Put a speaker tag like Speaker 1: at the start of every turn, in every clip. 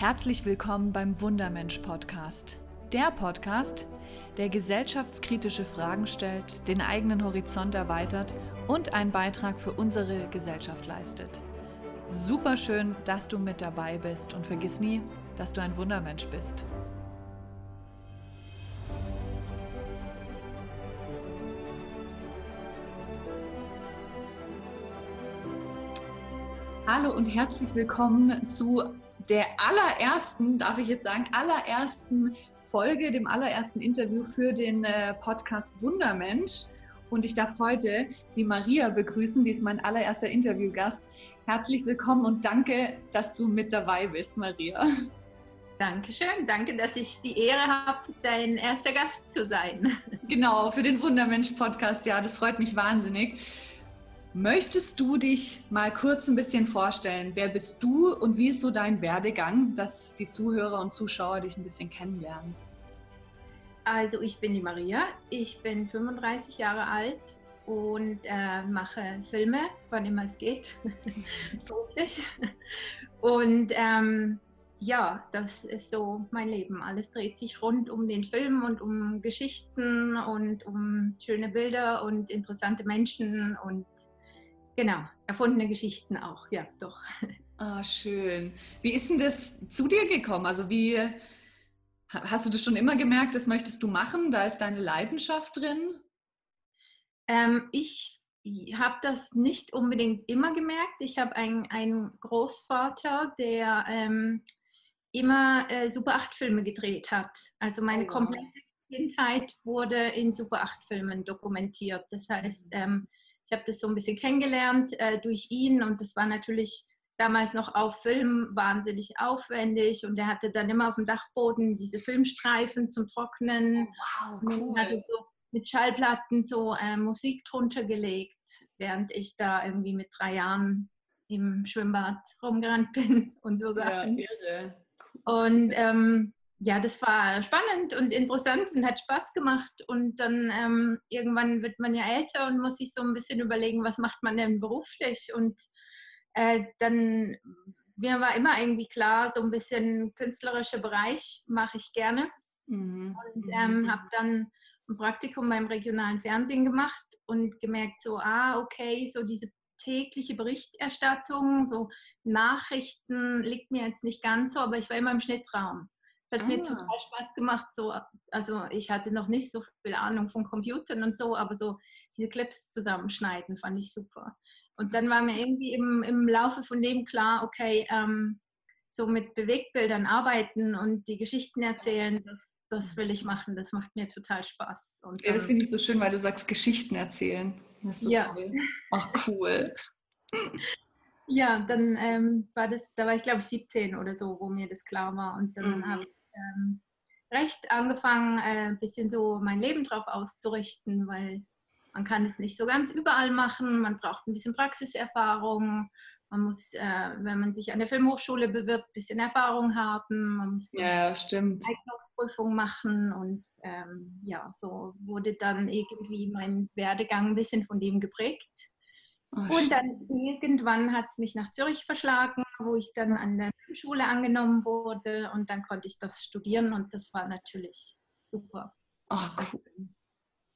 Speaker 1: Herzlich willkommen beim Wundermensch Podcast. Der Podcast, der gesellschaftskritische Fragen stellt, den eigenen Horizont erweitert und einen Beitrag für unsere Gesellschaft leistet. Super schön, dass du mit dabei bist und vergiss nie, dass du ein Wundermensch bist. Hallo und herzlich willkommen zu der allerersten, darf ich jetzt sagen, allerersten Folge, dem allerersten Interview für den äh, Podcast Wundermensch. Und ich darf heute die Maria begrüßen, die ist mein allererster Interviewgast. Herzlich willkommen und danke, dass du mit dabei bist, Maria.
Speaker 2: Dankeschön, danke, dass ich die Ehre habe, dein erster Gast zu sein.
Speaker 1: Genau, für den Wundermensch-Podcast, ja, das freut mich wahnsinnig. Möchtest du dich mal kurz ein bisschen vorstellen? Wer bist du und wie ist so dein Werdegang, dass die Zuhörer und Zuschauer dich ein bisschen kennenlernen?
Speaker 2: Also ich bin die Maria, ich bin 35 Jahre alt und äh, mache Filme, wann immer es geht, und ähm, ja, das ist so mein Leben. Alles dreht sich rund um den Film und um Geschichten und um schöne Bilder und interessante Menschen und Genau, erfundene Geschichten auch, ja, doch.
Speaker 1: Ah, schön. Wie ist denn das zu dir gekommen? Also wie hast du das schon immer gemerkt, das möchtest du machen? Da ist deine Leidenschaft drin?
Speaker 2: Ähm, ich habe das nicht unbedingt immer gemerkt. Ich habe einen, einen Großvater, der ähm, immer äh, Super 8 Filme gedreht hat. Also meine oh, wow. komplette Kindheit wurde in Super 8 Filmen dokumentiert. Das heißt, mhm. ähm, ich habe das so ein bisschen kennengelernt äh, durch ihn und das war natürlich damals noch auf Film wahnsinnig aufwendig und er hatte dann immer auf dem Dachboden diese Filmstreifen zum Trocknen. Oh, wow, cool. So mit Schallplatten so äh, Musik drunter gelegt, während ich da irgendwie mit drei Jahren im Schwimmbad rumgerannt bin und so Sachen. Ja, irre. Und ähm, ja, das war spannend und interessant und hat Spaß gemacht. Und dann ähm, irgendwann wird man ja älter und muss sich so ein bisschen überlegen, was macht man denn beruflich. Und äh, dann, mir war immer irgendwie klar, so ein bisschen künstlerischer Bereich mache ich gerne. Mhm. Und mhm. ähm, habe dann ein Praktikum beim regionalen Fernsehen gemacht und gemerkt, so, ah, okay, so diese tägliche Berichterstattung, so Nachrichten liegt mir jetzt nicht ganz so, aber ich war immer im Schnittraum. Es hat ah. mir total Spaß gemacht. So, also ich hatte noch nicht so viel Ahnung von Computern und so, aber so diese Clips zusammenschneiden fand ich super. Und dann war mir irgendwie im, im Laufe von dem klar, okay, ähm, so mit Bewegtbildern arbeiten und die Geschichten erzählen, das, das will ich machen. Das macht mir total Spaß.
Speaker 1: Und ja, das finde ich so schön, weil du sagst Geschichten erzählen. Das ist so ja. toll. Ach, cool.
Speaker 2: Ja, dann ähm, war das, da war ich glaube ich 17 oder so, wo mir das klar war. Und dann mhm. habe ich ähm, recht angefangen, äh, ein bisschen so mein Leben drauf auszurichten, weil man kann es nicht so ganz überall machen. Man braucht ein bisschen Praxiserfahrung. Man muss, äh, wenn man sich an der Filmhochschule bewirbt, ein bisschen Erfahrung haben. Man muss
Speaker 1: ja, stimmt.
Speaker 2: Eignungsprüfung machen und ähm, ja, so wurde dann irgendwie mein Werdegang ein bisschen von dem geprägt. Oh, und dann irgendwann hat es mich nach Zürich verschlagen, wo ich dann an der Schule angenommen wurde und dann konnte ich das studieren und das war natürlich super.
Speaker 1: Oh, cool.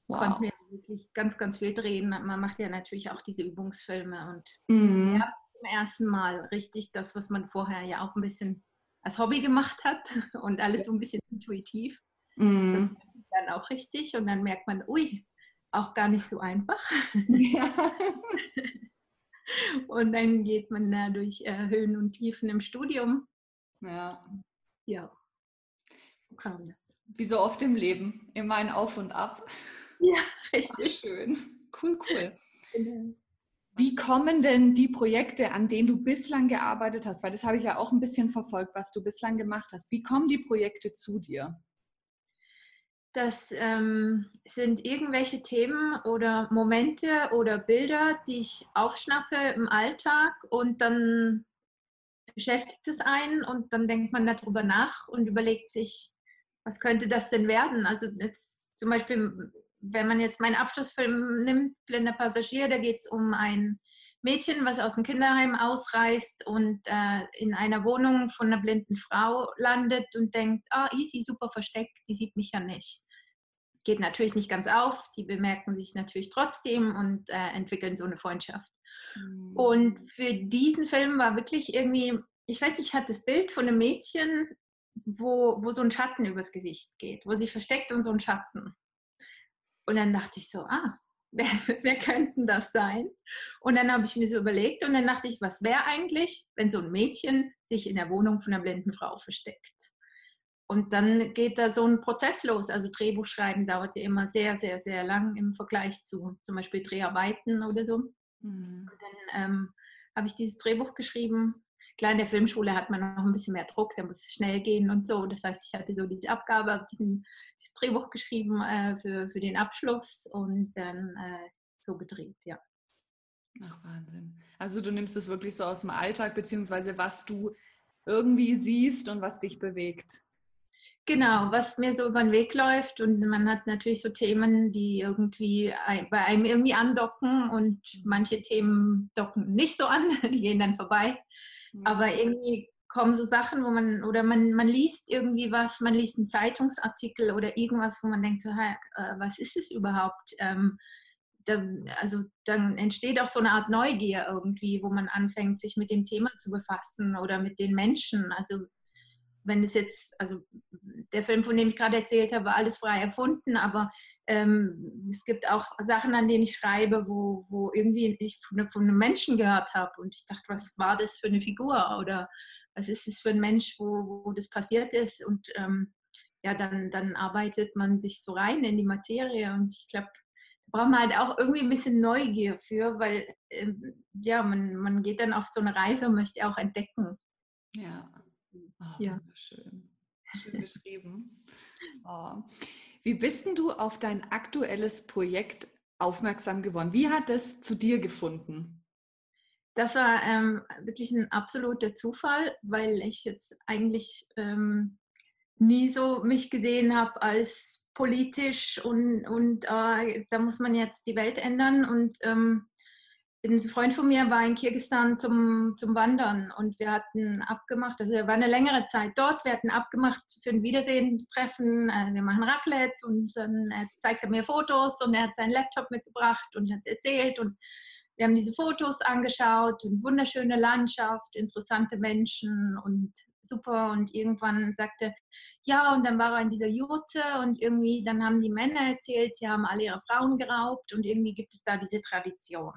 Speaker 2: Wow. Konnte mir wirklich ganz, ganz viel drehen. Man macht ja natürlich auch diese Übungsfilme und mhm. ja, zum ersten Mal richtig das, was man vorher ja auch ein bisschen als Hobby gemacht hat und alles so ein bisschen intuitiv. Mhm. Dann auch richtig und dann merkt man, ui, auch gar nicht so einfach. Ja. und dann geht man da durch äh, Höhen und Tiefen im Studium.
Speaker 1: Ja.
Speaker 2: Ja.
Speaker 1: So kam das. Wie so oft im Leben. Immer ein Auf und Ab.
Speaker 2: Ja, richtig.
Speaker 1: Ach, schön. Cool, cool. Genau. Wie kommen denn die Projekte, an denen du bislang gearbeitet hast? Weil das habe ich ja auch ein bisschen verfolgt, was du bislang gemacht hast. Wie kommen die Projekte zu dir?
Speaker 2: Das ähm, sind irgendwelche Themen oder Momente oder Bilder, die ich aufschnappe im Alltag und dann beschäftigt es einen und dann denkt man darüber nach und überlegt sich, was könnte das denn werden? Also jetzt zum Beispiel, wenn man jetzt meinen Abschlussfilm nimmt, Blinder Passagier, da geht es um ein Mädchen, was aus dem Kinderheim ausreist und äh, in einer Wohnung von einer blinden Frau landet und denkt, ah, easy, super versteckt, die sieht mich ja nicht. Geht natürlich nicht ganz auf, die bemerken sich natürlich trotzdem und äh, entwickeln so eine Freundschaft. Mhm. Und für diesen Film war wirklich irgendwie, ich weiß nicht, ich hatte das Bild von einem Mädchen, wo, wo so ein Schatten übers Gesicht geht, wo sie versteckt und so ein Schatten. Und dann dachte ich so, ah, wer, wer könnte das sein? Und dann habe ich mir so überlegt und dann dachte ich, was wäre eigentlich, wenn so ein Mädchen sich in der Wohnung von einer blinden Frau versteckt? Und dann geht da so ein Prozess los. Also Drehbuch schreiben dauert ja immer sehr, sehr, sehr lang im Vergleich zu zum Beispiel Dreharbeiten oder so. Mhm. Und dann ähm, habe ich dieses Drehbuch geschrieben Klar, in der Filmschule hat man noch ein bisschen mehr Druck, da muss es schnell gehen und so. Das heißt, ich hatte so diese Abgabe, habe dieses Drehbuch geschrieben äh, für, für den Abschluss und dann äh, so gedreht, ja.
Speaker 1: Ach, Wahnsinn. Also du nimmst es wirklich so aus dem Alltag, beziehungsweise was du irgendwie siehst und was dich bewegt.
Speaker 2: Genau, was mir so über den Weg läuft und man hat natürlich so Themen, die irgendwie bei einem irgendwie andocken und manche Themen docken nicht so an, die gehen dann vorbei. Aber irgendwie kommen so Sachen, wo man, oder man, man liest irgendwie was, man liest einen Zeitungsartikel oder irgendwas, wo man denkt, so, hey, äh, was ist es überhaupt? Ähm, da, also dann entsteht auch so eine Art Neugier irgendwie, wo man anfängt, sich mit dem Thema zu befassen oder mit den Menschen. Also wenn es jetzt, also der Film, von dem ich gerade erzählt habe, war alles frei erfunden, aber ähm, es gibt auch Sachen, an denen ich schreibe, wo, wo irgendwie ich von, von einem Menschen gehört habe und ich dachte, was war das für eine Figur oder was ist das für ein Mensch, wo, wo das passiert ist und ähm, ja, dann, dann arbeitet man sich so rein in die Materie und ich glaube, da braucht man halt auch irgendwie ein bisschen Neugier für, weil ähm, ja, man, man geht dann auf so eine Reise und möchte auch entdecken.
Speaker 1: Ja, oh, ja. schön. Schön beschrieben. Oh. Wie bist denn du auf dein aktuelles Projekt aufmerksam geworden? Wie hat es zu dir gefunden?
Speaker 2: Das war ähm, wirklich ein absoluter Zufall, weil ich jetzt eigentlich ähm, nie so mich gesehen habe als politisch und, und äh, da muss man jetzt die Welt ändern und ähm, ein Freund von mir war in Kirgisistan zum, zum Wandern und wir hatten abgemacht, also er war eine längere Zeit dort, wir hatten abgemacht für ein Wiedersehen-Treffen, äh, wir machen Raclette und dann er mir Fotos und er hat seinen Laptop mitgebracht und hat erzählt und wir haben diese Fotos angeschaut und wunderschöne Landschaft, interessante Menschen und super und irgendwann sagte, ja und dann war er in dieser Jurte und irgendwie dann haben die Männer erzählt, sie haben alle ihre Frauen geraubt und irgendwie gibt es da diese Tradition.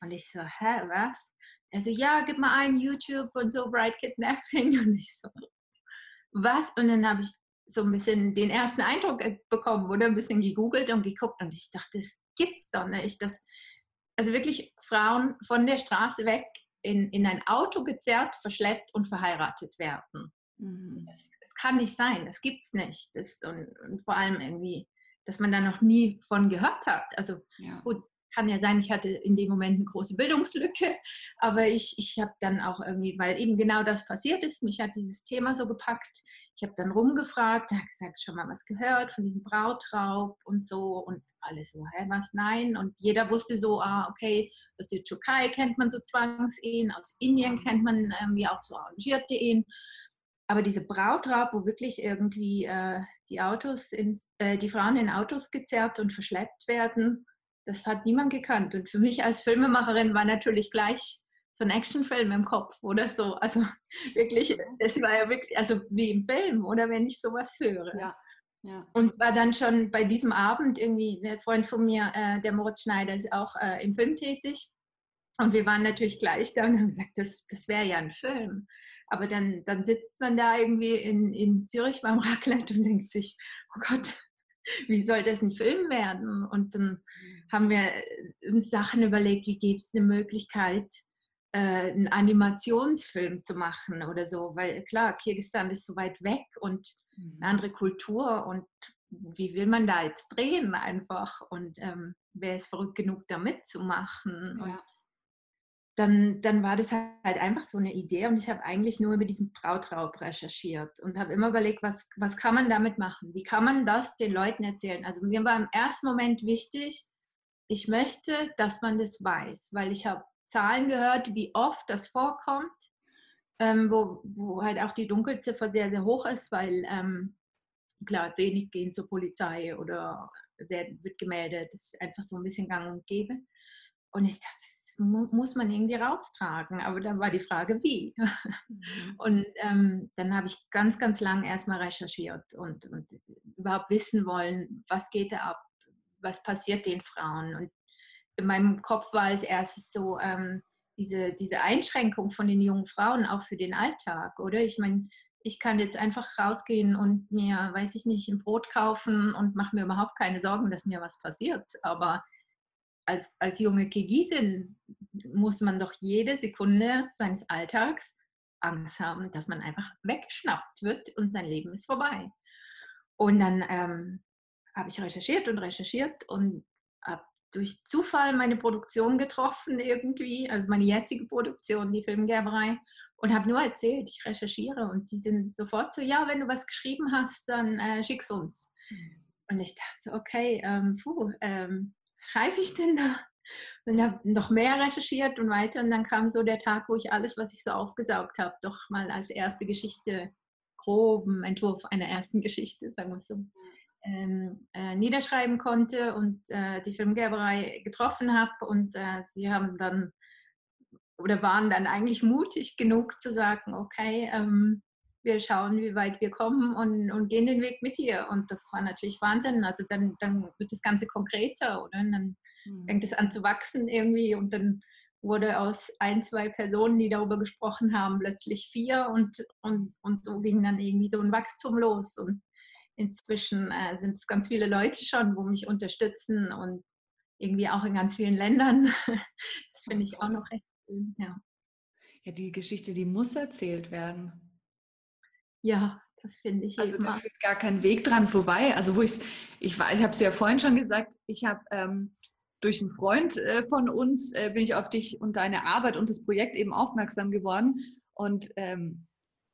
Speaker 2: Und ich so, hä, was? Er so, ja, gib mal ein YouTube und so Bright Kidnapping. Und ich so, was? Und dann habe ich so ein bisschen den ersten Eindruck bekommen oder ein bisschen gegoogelt und geguckt und ich dachte, das gibt's doch nicht. Das, also wirklich Frauen von der Straße weg in, in ein Auto gezerrt, verschleppt und verheiratet werden. Mhm. Das, das, kann nicht sein, das gibt's nicht. Das, und, und, vor allem irgendwie, dass man da noch nie von gehört hat. Also ja. gut, kann ja sein, ich hatte in dem Moment eine große Bildungslücke, aber ich, ich habe dann auch irgendwie, weil eben genau das passiert ist, mich hat dieses Thema so gepackt. Ich habe dann rumgefragt, habe gesagt, schon mal was gehört von diesem Brautraub und so und alles so, hä, was, nein. Und jeder wusste so, ah, okay, aus der Türkei kennt man so Zwangsehen, aus Indien kennt man irgendwie auch so arrangierte Ehen. Aber diese Brautraub, wo wirklich irgendwie äh, die Autos, ins, äh, die Frauen in Autos gezerrt und verschleppt werden, das hat niemand gekannt. Und für mich als Filmemacherin war natürlich gleich so ein Actionfilm im Kopf oder so. Also wirklich, es war ja wirklich, also wie im Film oder wenn ich sowas höre. Ja. Ja. Und es war dann schon bei diesem Abend irgendwie, ein Freund von mir, äh, der Moritz Schneider, ist auch äh, im Film tätig. Und wir waren natürlich gleich da und haben gesagt, das, das wäre ja ein Film. Aber dann, dann sitzt man da irgendwie in, in Zürich beim Raclette und denkt sich, oh Gott, wie soll das ein Film werden? Und dann haben wir äh, uns Sachen überlegt, wie gibt es eine Möglichkeit, äh, einen Animationsfilm zu machen oder so, weil klar, Kirgisistan ist so weit weg und eine mhm. andere Kultur und wie will man da jetzt drehen einfach und ähm, wer ist verrückt genug da mitzumachen? Ja dann, dann war das halt einfach so eine Idee und ich habe eigentlich nur über diesen Brautraub recherchiert und habe immer überlegt, was, was kann man damit machen? Wie kann man das den Leuten erzählen? Also mir war im ersten Moment wichtig, ich möchte, dass man das weiß, weil ich habe Zahlen gehört, wie oft das vorkommt, ähm, wo, wo halt auch die Dunkelziffer sehr, sehr hoch ist, weil ähm, klar, wenig gehen zur Polizei oder wird, wird gemeldet. Das ist einfach so ein bisschen gang und gäbe. Und ich dachte, muss man irgendwie raustragen. Aber dann war die Frage, wie? Mhm. Und ähm, dann habe ich ganz, ganz lang erstmal recherchiert und, und überhaupt wissen wollen, was geht da ab? Was passiert den Frauen? Und in meinem Kopf war als erstes so, ähm, diese, diese Einschränkung von den jungen Frauen auch für den Alltag, oder? Ich meine, ich kann jetzt einfach rausgehen und mir, weiß ich nicht, ein Brot kaufen und mache mir überhaupt keine Sorgen, dass mir was passiert. Aber als, als junge Kirgisin muss man doch jede Sekunde seines Alltags Angst haben, dass man einfach weggeschnappt wird und sein Leben ist vorbei. Und dann ähm, habe ich recherchiert und recherchiert und habe durch Zufall meine Produktion getroffen irgendwie, also meine jetzige Produktion, die Filmgerberei, und habe nur erzählt, ich recherchiere und die sind sofort so, ja, wenn du was geschrieben hast, dann äh, schick's uns. Mhm. Und ich dachte, okay, ähm, puh, ähm, was schreibe ich denn da? Und habe noch mehr recherchiert und weiter und dann kam so der Tag, wo ich alles, was ich so aufgesaugt habe, doch mal als erste Geschichte, groben Entwurf einer ersten Geschichte, sagen wir es so, ähm, äh, niederschreiben konnte und äh, die Filmgerberei getroffen habe und äh, sie haben dann oder waren dann eigentlich mutig genug zu sagen, okay, ähm, wir schauen, wie weit wir kommen und, und, gehen den Weg mit dir. Und das war natürlich Wahnsinn. Also dann, dann wird das Ganze konkreter, oder? Und dann mhm. fängt es an zu wachsen irgendwie und dann wurde aus ein, zwei Personen, die darüber gesprochen haben, plötzlich vier und, und, und so ging dann irgendwie so ein Wachstum los. Und inzwischen äh, sind es ganz viele Leute schon, wo mich unterstützen und irgendwie auch in ganz vielen Ländern. Das finde ich auch noch echt ja.
Speaker 1: Ja, die Geschichte, die muss erzählt werden.
Speaker 2: Ja, das finde ich.
Speaker 1: Also da führt gar kein Weg dran vorbei. Also wo ich's, ich war, ich habe es ja vorhin schon gesagt, ich habe ähm, durch einen Freund äh, von uns äh, bin ich auf dich und deine Arbeit und das Projekt eben aufmerksam geworden. Und ähm,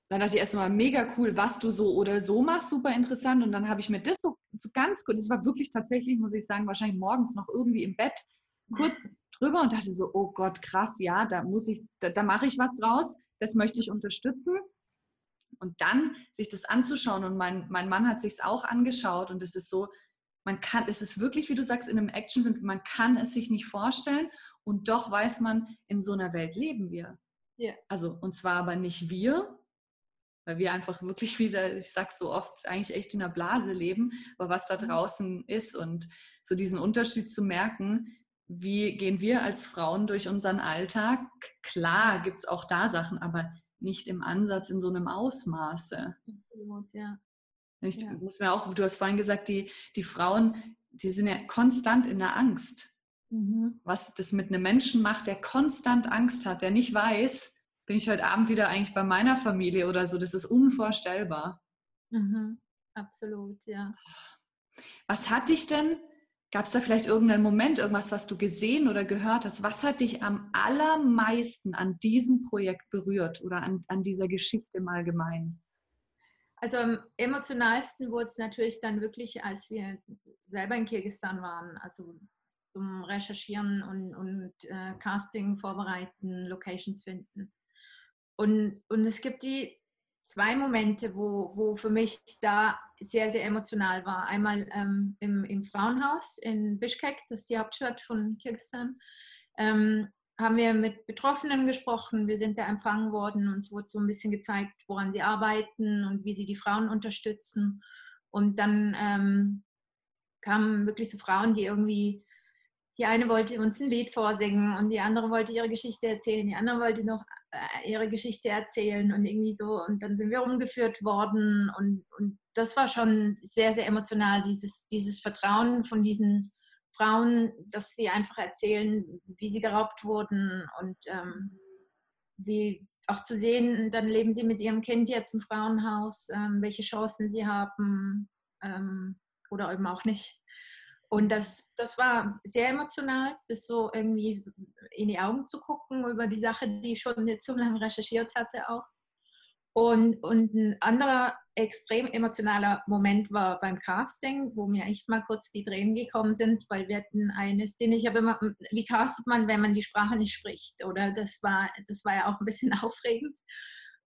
Speaker 1: dann dachte ich erstmal mega cool, was du so oder so machst, super interessant. Und dann habe ich mir das so, so ganz gut, das war wirklich tatsächlich, muss ich sagen, wahrscheinlich morgens noch irgendwie im Bett kurz drüber und dachte so, oh Gott, krass, ja, da muss ich, da, da mache ich was draus, das möchte ich unterstützen. Und dann sich das anzuschauen und mein, mein Mann hat sich es auch angeschaut und es ist so, man kann, es ist wirklich, wie du sagst, in einem Actionfilm, man kann es sich nicht vorstellen und doch weiß man, in so einer Welt leben wir. Ja. Also, und zwar aber nicht wir, weil wir einfach wirklich wieder, ich sag's so oft, eigentlich echt in der Blase leben, aber was da mhm. draußen ist und so diesen Unterschied zu merken, wie gehen wir als Frauen durch unseren Alltag? Klar gibt es auch da Sachen, aber nicht im Ansatz in so einem Ausmaße. Ja. Ich ja. muss mir auch, du hast vorhin gesagt, die, die Frauen, die sind ja konstant in der Angst. Mhm. Was das mit einem Menschen macht, der konstant Angst hat, der nicht weiß, bin ich heute Abend wieder eigentlich bei meiner Familie oder so, das ist unvorstellbar.
Speaker 2: Mhm. Absolut, ja.
Speaker 1: Was hat dich denn Gab es da vielleicht irgendeinen Moment, irgendwas, was du gesehen oder gehört hast? Was hat dich am allermeisten an diesem Projekt berührt oder an, an dieser Geschichte im Allgemeinen?
Speaker 2: Also am emotionalsten wurde es natürlich dann wirklich, als wir selber in Kirgisistan waren, also zum Recherchieren und, und äh, Casting vorbereiten, Locations finden. Und, und es gibt die zwei Momente, wo, wo für mich da sehr, sehr emotional war. Einmal ähm, im, im, Frauenhaus in Bishkek, das ist die Hauptstadt von Kirgisistan, ähm, haben wir mit Betroffenen gesprochen. Wir sind da empfangen worden. Uns wurde so ein bisschen gezeigt, woran sie arbeiten und wie sie die Frauen unterstützen. Und dann ähm, kamen wirklich so Frauen, die irgendwie die eine wollte uns ein Lied vorsingen und die andere wollte ihre Geschichte erzählen, die andere wollte noch ihre Geschichte erzählen und irgendwie so. Und dann sind wir umgeführt worden und, und das war schon sehr, sehr emotional, dieses, dieses Vertrauen von diesen Frauen, dass sie einfach erzählen, wie sie geraubt wurden und ähm, wie auch zu sehen, dann leben sie mit ihrem Kind jetzt im Frauenhaus, ähm, welche Chancen sie haben ähm, oder eben auch nicht. Und das, das war sehr emotional, das so irgendwie in die Augen zu gucken über die Sache, die ich schon jetzt so lange recherchiert hatte auch. Und, und ein anderer extrem emotionaler Moment war beim Casting, wo mir echt mal kurz die Tränen gekommen sind, weil wir hatten eine Szene, ich habe immer, wie castet man, wenn man die Sprache nicht spricht? Oder das war, das war ja auch ein bisschen aufregend.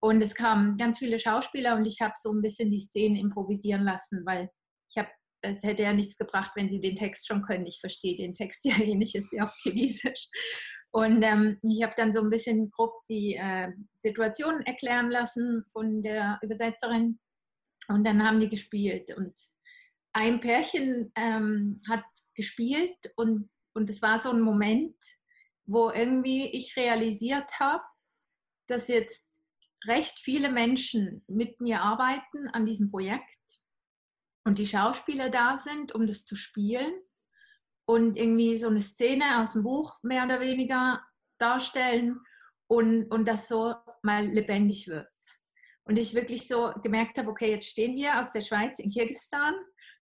Speaker 2: Und es kamen ganz viele Schauspieler und ich habe so ein bisschen die Szene improvisieren lassen, weil ich habe, es hätte ja nichts gebracht, wenn sie den Text schon können. Ich verstehe den Text ja eh nicht, ist ja auf Chinesisch. Und ähm, ich habe dann so ein bisschen grob die äh, Situation erklären lassen von der Übersetzerin. Und dann haben die gespielt. Und ein Pärchen ähm, hat gespielt und, und es war so ein Moment, wo irgendwie ich realisiert habe, dass jetzt recht viele Menschen mit mir arbeiten an diesem Projekt und die Schauspieler da sind, um das zu spielen und irgendwie so eine Szene aus dem Buch mehr oder weniger darstellen und, und das so mal lebendig wird. Und ich wirklich so gemerkt habe, okay, jetzt stehen wir aus der Schweiz in Kirgisistan.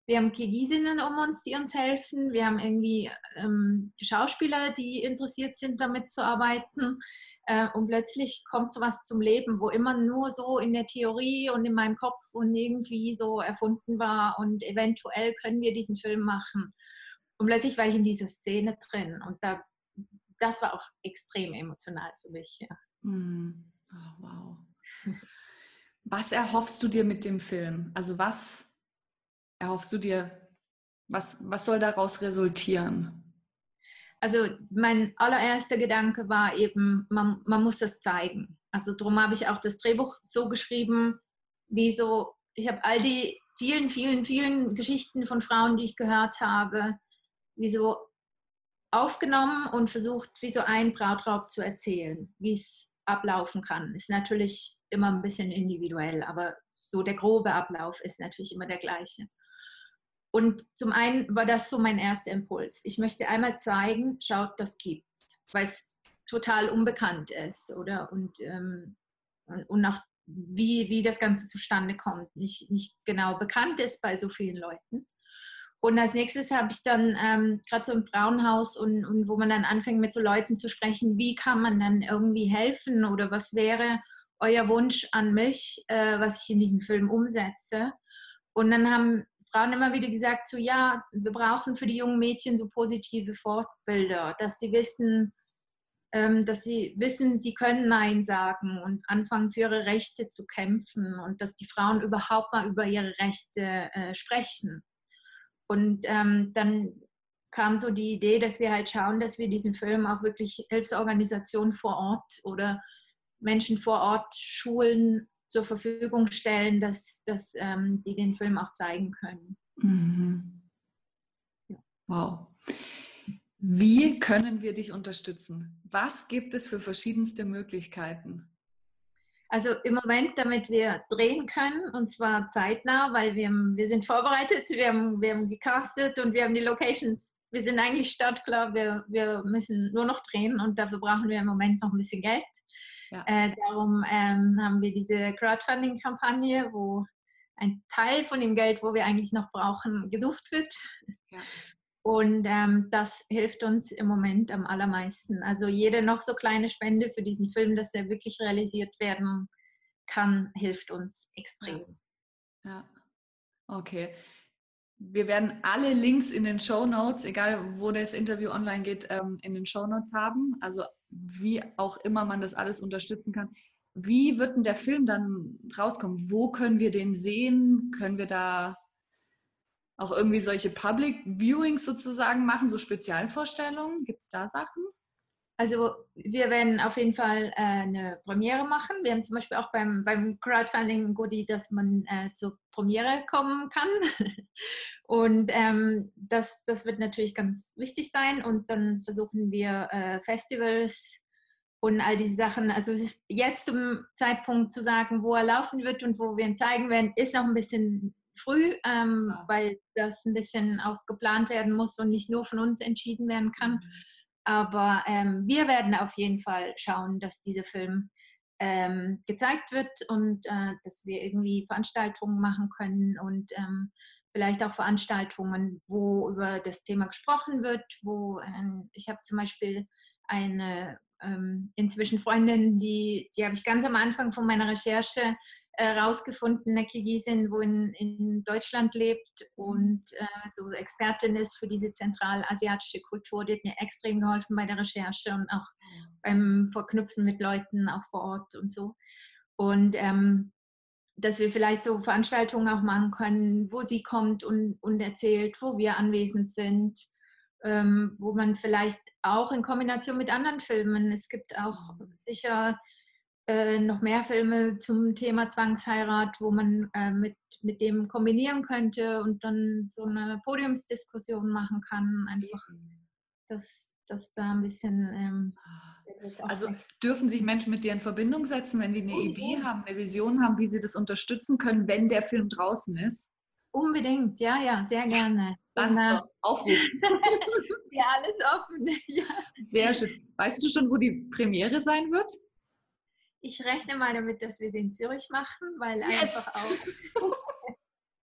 Speaker 2: Wir haben Kirgisinnen um uns, die uns helfen. Wir haben irgendwie ähm, Schauspieler, die interessiert sind, damit zu arbeiten. Äh, und plötzlich kommt sowas zum Leben, wo immer nur so in der Theorie und in meinem Kopf und irgendwie so erfunden war und eventuell können wir diesen Film machen. Und plötzlich war ich in dieser Szene drin und da, das war auch extrem emotional für mich. Ja.
Speaker 1: Oh, wow. Was erhoffst du dir mit dem Film? Also was erhoffst du dir, was, was soll daraus resultieren?
Speaker 2: Also mein allererster Gedanke war eben, man, man muss das zeigen. Also darum habe ich auch das Drehbuch so geschrieben, wie so, ich habe all die vielen, vielen, vielen Geschichten von Frauen, die ich gehört habe, wie so aufgenommen und versucht, wie so ein Brautraub zu erzählen, wie es ablaufen kann. Ist natürlich immer ein bisschen individuell, aber so der grobe Ablauf ist natürlich immer der gleiche. Und zum einen war das so mein erster Impuls. Ich möchte einmal zeigen, schaut, das gibt's, weil es total unbekannt ist, oder? Und, ähm, und auch wie, wie das Ganze zustande kommt, nicht, nicht genau bekannt ist bei so vielen Leuten. Und als nächstes habe ich dann ähm, gerade so im Frauenhaus und, und wo man dann anfängt mit so Leuten zu sprechen, wie kann man dann irgendwie helfen oder was wäre euer Wunsch an mich, äh, was ich in diesem Film umsetze. Und dann haben Frauen immer wieder gesagt, so ja, wir brauchen für die jungen Mädchen so positive Fortbilder, dass sie wissen, ähm, dass sie wissen, sie können Nein sagen und anfangen für ihre Rechte zu kämpfen und dass die Frauen überhaupt mal über ihre Rechte äh, sprechen. Und ähm, dann kam so die Idee, dass wir halt schauen, dass wir diesen Film auch wirklich Hilfsorganisationen vor Ort oder Menschen vor Ort schulen zur Verfügung stellen, dass, dass ähm, die den Film auch zeigen können. Mhm.
Speaker 1: Ja. Wow. Wie können wir dich unterstützen? Was gibt es für verschiedenste Möglichkeiten?
Speaker 2: Also im Moment, damit wir drehen können, und zwar zeitnah, weil wir, wir sind vorbereitet, wir haben, wir haben gecastet und wir haben die Locations. Wir sind eigentlich startklar, wir, wir müssen nur noch drehen und dafür brauchen wir im Moment noch ein bisschen Geld. Ja. Äh, darum ähm, haben wir diese Crowdfunding-Kampagne, wo ein Teil von dem Geld, wo wir eigentlich noch brauchen, gesucht wird. Ja. Und ähm, das hilft uns im Moment am allermeisten. Also jede noch so kleine Spende für diesen Film, dass er wirklich realisiert werden kann, hilft uns extrem.
Speaker 1: Ja. ja. Okay. Wir werden alle Links in den Show Notes, egal wo das Interview online geht, ähm, in den Show Notes haben. Also wie auch immer man das alles unterstützen kann. Wie wird denn der Film dann rauskommen? Wo können wir den sehen? Können wir da auch irgendwie solche Public Viewings sozusagen machen, so Spezialvorstellungen? Gibt es da Sachen?
Speaker 2: Also wir werden auf jeden Fall äh, eine Premiere machen. Wir haben zum Beispiel auch beim, beim Crowdfunding Goodie, dass man äh, zur Premiere kommen kann. Und ähm, das, das wird natürlich ganz wichtig sein. Und dann versuchen wir äh, Festivals und all diese Sachen. Also es ist jetzt zum Zeitpunkt zu sagen, wo er laufen wird und wo wir ihn zeigen werden, ist noch ein bisschen früh, ähm, ja. weil das ein bisschen auch geplant werden muss und nicht nur von uns entschieden werden kann. Mhm. Aber ähm, wir werden auf jeden Fall schauen, dass dieser Film ähm, gezeigt wird und äh, dass wir irgendwie Veranstaltungen machen können und ähm, vielleicht auch Veranstaltungen, wo über das Thema gesprochen wird, wo ähm, ich habe zum Beispiel eine ähm, inzwischen Freundin, die, die habe ich ganz am Anfang von meiner Recherche herausgefunden, äh, eine Kirgisin, wo in, in Deutschland lebt und äh, so Expertin ist für diese zentralasiatische Kultur. Die hat mir extrem geholfen bei der Recherche und auch beim Verknüpfen mit Leuten auch vor Ort und so. Und ähm, dass wir vielleicht so Veranstaltungen auch machen können, wo sie kommt und, und erzählt, wo wir anwesend sind, ähm, wo man vielleicht auch in Kombination mit anderen Filmen, es gibt auch sicher äh, noch mehr Filme zum Thema Zwangsheirat, wo man äh, mit, mit dem kombinieren könnte und dann so eine Podiumsdiskussion machen kann. Einfach, dass, dass da ein bisschen. Ähm,
Speaker 1: also dürfen sich Menschen mit dir in Verbindung setzen, wenn die eine Idee haben, eine Vision haben, wie sie das unterstützen können, wenn der Film draußen ist?
Speaker 2: Unbedingt, ja, ja, sehr gerne.
Speaker 1: Dann äh, aufrufen.
Speaker 2: ja, alles offen. Ja.
Speaker 1: Sehr schön. Weißt du schon, wo die Premiere sein wird?
Speaker 2: Ich rechne mal damit, dass wir sie in Zürich machen, weil yes. einfach auch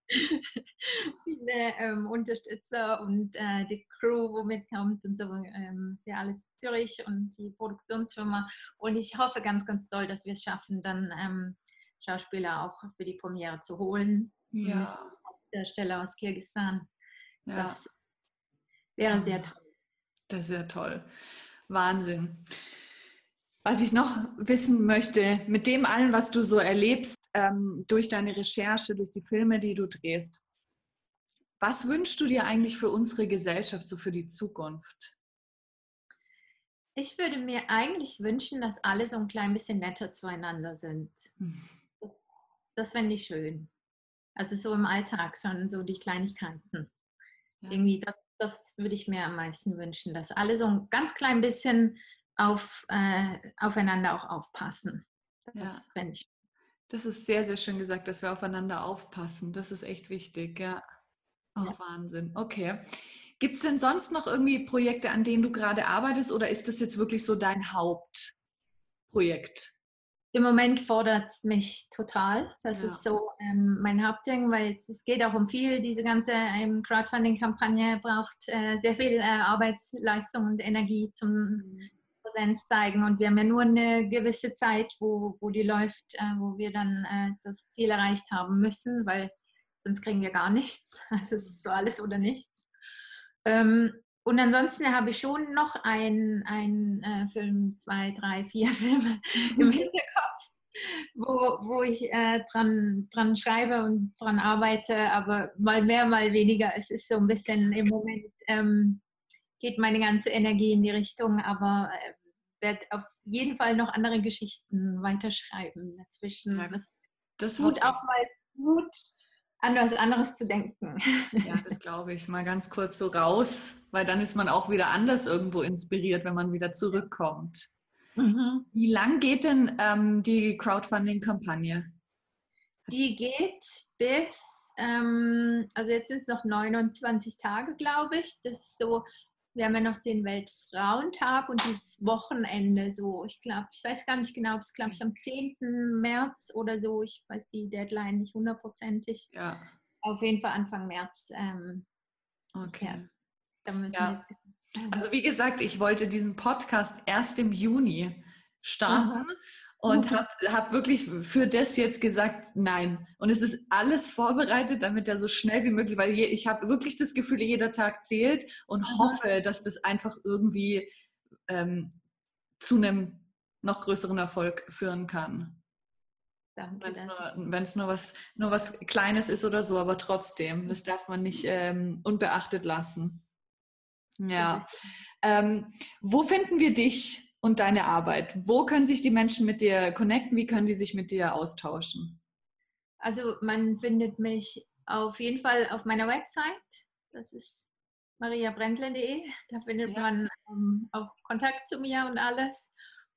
Speaker 2: viele ähm, Unterstützer und äh, die Crew, wo mitkommt und so, ähm, ist ja alles Zürich und die Produktionsfirma. Und ich hoffe ganz, ganz doll, dass wir es schaffen, dann ähm, Schauspieler auch für die Premiere zu holen.
Speaker 1: Ja.
Speaker 2: Der Stelle aus Kirgisistan. Ja. Das wäre sehr toll.
Speaker 1: Das ist sehr toll. Wahnsinn. Was ich noch wissen möchte, mit dem allen, was du so erlebst, ähm, durch deine Recherche, durch die Filme, die du drehst, was wünschst du dir eigentlich für unsere Gesellschaft, so für die Zukunft?
Speaker 2: Ich würde mir eigentlich wünschen, dass alle so ein klein bisschen netter zueinander sind. Hm. Das, das fände ich schön. Also so im Alltag schon, so die Kleinigkeiten. Ja. Irgendwie, das, das würde ich mir am meisten wünschen, dass alle so ein ganz klein bisschen auf, äh, aufeinander auch aufpassen. Das ja. ich.
Speaker 1: Das ist sehr, sehr schön gesagt, dass wir aufeinander aufpassen. Das ist echt wichtig, ja. Auch ja. Wahnsinn. Okay. Gibt es denn sonst noch irgendwie Projekte, an denen du gerade arbeitest oder ist das jetzt wirklich so dein Hauptprojekt?
Speaker 2: Im Moment fordert es mich total. Das ja. ist so ähm, mein Hauptding, weil es, es, geht auch um viel. Diese ganze ähm, Crowdfunding-Kampagne braucht äh, sehr viel äh, Arbeitsleistung und Energie zum mhm. Präsenz zeigen. Und wir haben ja nur eine gewisse Zeit, wo, wo die läuft, äh, wo wir dann äh, das Ziel erreicht haben müssen, weil sonst kriegen wir gar nichts. Also es ist so alles oder nichts. Ähm, und ansonsten habe ich schon noch einen äh, Film, zwei, drei, vier Filme im Hinterkopf, wo, wo ich äh, dran, dran schreibe und dran arbeite, aber mal mehr, mal weniger. Es ist so ein bisschen im Moment, ähm, geht meine ganze Energie in die Richtung, aber äh, werde auf jeden Fall noch andere Geschichten weiterschreiben dazwischen. Ja, das, das tut auch mal gut, an was anderes zu denken.
Speaker 1: Ja, das glaube ich. Mal ganz kurz so raus, weil dann ist man auch wieder anders irgendwo inspiriert, wenn man wieder zurückkommt. Mhm. Wie lang geht denn ähm, die Crowdfunding-Kampagne?
Speaker 2: Die geht bis, ähm, also jetzt sind es noch 29 Tage, glaube ich. Das ist so wir haben ja noch den Weltfrauentag und dieses Wochenende so, ich glaube, ich weiß gar nicht genau, ob es glaube ich am 10. März oder so, ich weiß die Deadline nicht hundertprozentig.
Speaker 1: Ja.
Speaker 2: Auf jeden Fall Anfang März.
Speaker 1: Ähm, okay. Da müssen ja. wir also wie gesagt, ich wollte diesen Podcast erst im Juni starten. Mhm und habe hab wirklich für das jetzt gesagt, nein. Und es ist alles vorbereitet, damit er so schnell wie möglich, weil je, ich habe wirklich das Gefühl, jeder Tag zählt und mhm. hoffe, dass das einfach irgendwie ähm, zu einem noch größeren Erfolg führen kann. Wenn es nur, wenn's nur, was, nur was Kleines ist oder so, aber trotzdem, das darf man nicht ähm, unbeachtet lassen. Ja. Ähm, wo finden wir dich? Und deine Arbeit. Wo können sich die Menschen mit dir connecten? Wie können die sich mit dir austauschen?
Speaker 2: Also man findet mich auf jeden Fall auf meiner Website. Das ist mariabrendle.de. Da findet ja. man ähm, auch Kontakt zu mir und alles.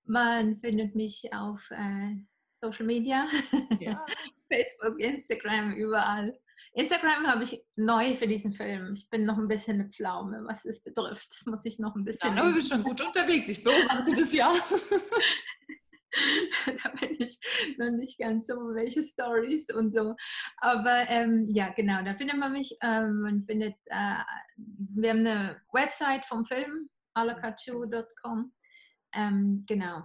Speaker 2: Man findet mich auf äh, Social Media, ja. Facebook, Instagram, überall. Instagram habe ich neu für diesen Film. Ich bin noch ein bisschen eine Pflaume, was es betrifft. Das muss ich noch ein bisschen.
Speaker 1: Ja, aber du bist schon gut unterwegs. Ich beobachte das ja.
Speaker 2: da bin ich noch nicht ganz so, welche Stories und so. Aber ähm, ja, genau, da findet man mich. Ähm, man findet, äh, wir haben eine Website vom Film, alakachu.com. ähm, genau.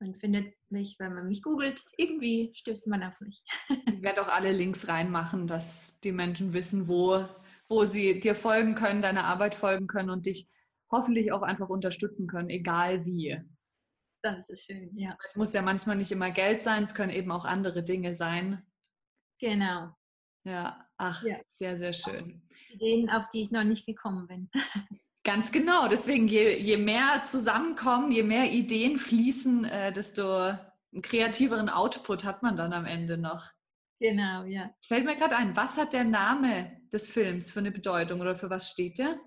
Speaker 2: Man findet mich, wenn man mich googelt, irgendwie stößt man auf mich.
Speaker 1: Ich werde auch alle Links reinmachen, dass die Menschen wissen, wo, wo sie dir folgen können, deiner Arbeit folgen können und dich hoffentlich auch einfach unterstützen können, egal wie.
Speaker 2: Das ist schön, ja.
Speaker 1: Es muss ja manchmal nicht immer Geld sein, es können eben auch andere Dinge sein.
Speaker 2: Genau.
Speaker 1: Ja, ach, ja. sehr, sehr schön.
Speaker 2: Ideen, auf die ich noch nicht gekommen bin.
Speaker 1: Ganz genau. Deswegen, je, je mehr zusammenkommen, je mehr Ideen fließen, äh, desto einen kreativeren Output hat man dann am Ende noch.
Speaker 2: Genau, ja.
Speaker 1: Fällt mir gerade ein, was hat der Name des Films für eine Bedeutung oder für was steht der?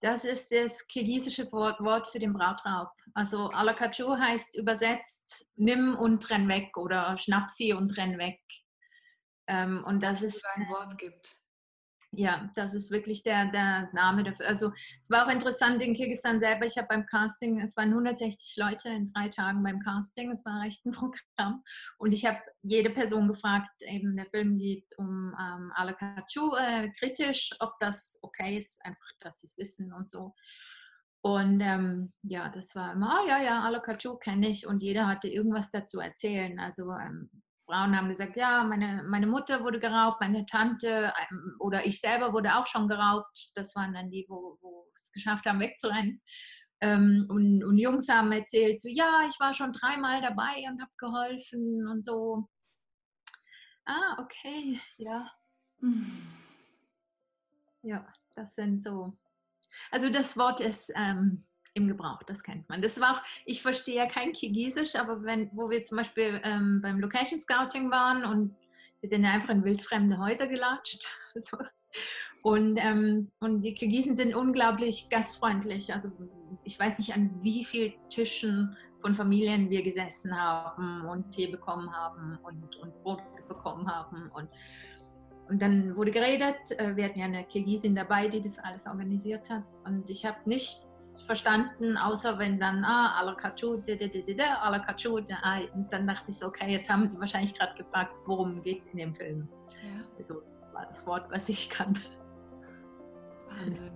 Speaker 2: Das ist das kirgisische Wort, Wort für den Brautraub. Also Alakachu heißt übersetzt nimm und renn weg oder schnapp sie und renn weg. Ähm, und das ist
Speaker 1: ein Wort gibt.
Speaker 2: Ja, das ist wirklich der, der Name dafür. Also es war auch interessant in Kirgisistan selber. Ich habe beim Casting, es waren 160 Leute in drei Tagen beim Casting. Es war recht ein Programm. Und ich habe jede Person gefragt, eben der Film geht um ähm, Alakachu, äh, kritisch, ob das okay ist, einfach, dass sie es wissen und so. Und ähm, ja, das war immer, oh, ja, ja, Alakachu kenne ich. Und jeder hatte irgendwas dazu erzählen. Also ähm, Frauen haben gesagt, ja, meine, meine Mutter wurde geraubt, meine Tante ähm, oder ich selber wurde auch schon geraubt. Das waren dann die, wo, wo es geschafft haben, wegzurennen. Ähm, und, und, Jungs haben erzählt, so, ja, ich war schon dreimal dabei und habe geholfen und so. Ah, okay, ja. Ja, das sind so. Also das Wort ist ähm, im Gebrauch, das kennt man. Das war auch, ich verstehe ja kein Kirgisisch, aber wenn, wo wir zum Beispiel ähm, beim Location Scouting waren und wir sind einfach in wildfremde Häuser gelatscht. So. Und, ähm, und die Kirgisen sind unglaublich gastfreundlich. Also ich weiß nicht, an wie vielen Tischen von Familien wir gesessen haben und Tee bekommen haben und, und Brot bekommen haben. Und und dann wurde geredet, äh, wir hatten ja eine Kirgisin dabei, die das alles organisiert hat. Und ich habe nichts verstanden, außer wenn dann, ah, Alakachu, Alakachu, und dann dachte ich so, okay, jetzt haben sie wahrscheinlich gerade gefragt, worum geht es in dem Film. Ja. Also, das war das Wort, was ich kann.
Speaker 1: Wahnsinn.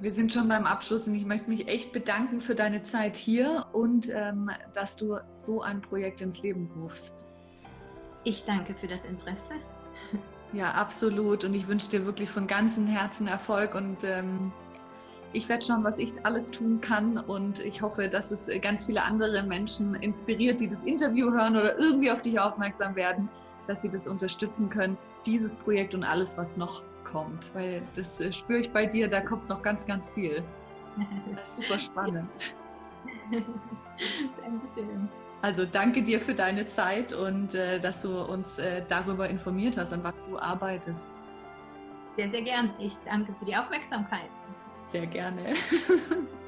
Speaker 1: Wir sind schon beim Abschluss und ich möchte mich echt bedanken für deine Zeit hier und ähm, dass du so ein Projekt ins Leben rufst.
Speaker 2: Ich danke für das Interesse.
Speaker 1: Ja, absolut. Und ich wünsche dir wirklich von ganzem Herzen Erfolg und ähm, ich werde schauen, was ich alles tun kann und ich hoffe, dass es ganz viele andere Menschen inspiriert, die das Interview hören oder irgendwie auf dich aufmerksam werden, dass sie das unterstützen können, dieses Projekt und alles, was noch kommt. Weil das äh, spüre ich bei dir, da kommt noch ganz, ganz viel. Das ist super spannend. Dankeschön. Also danke dir für deine Zeit und äh, dass du uns äh, darüber informiert hast, an was du arbeitest.
Speaker 2: Sehr, sehr gern. Ich danke für die Aufmerksamkeit.
Speaker 1: Sehr gerne.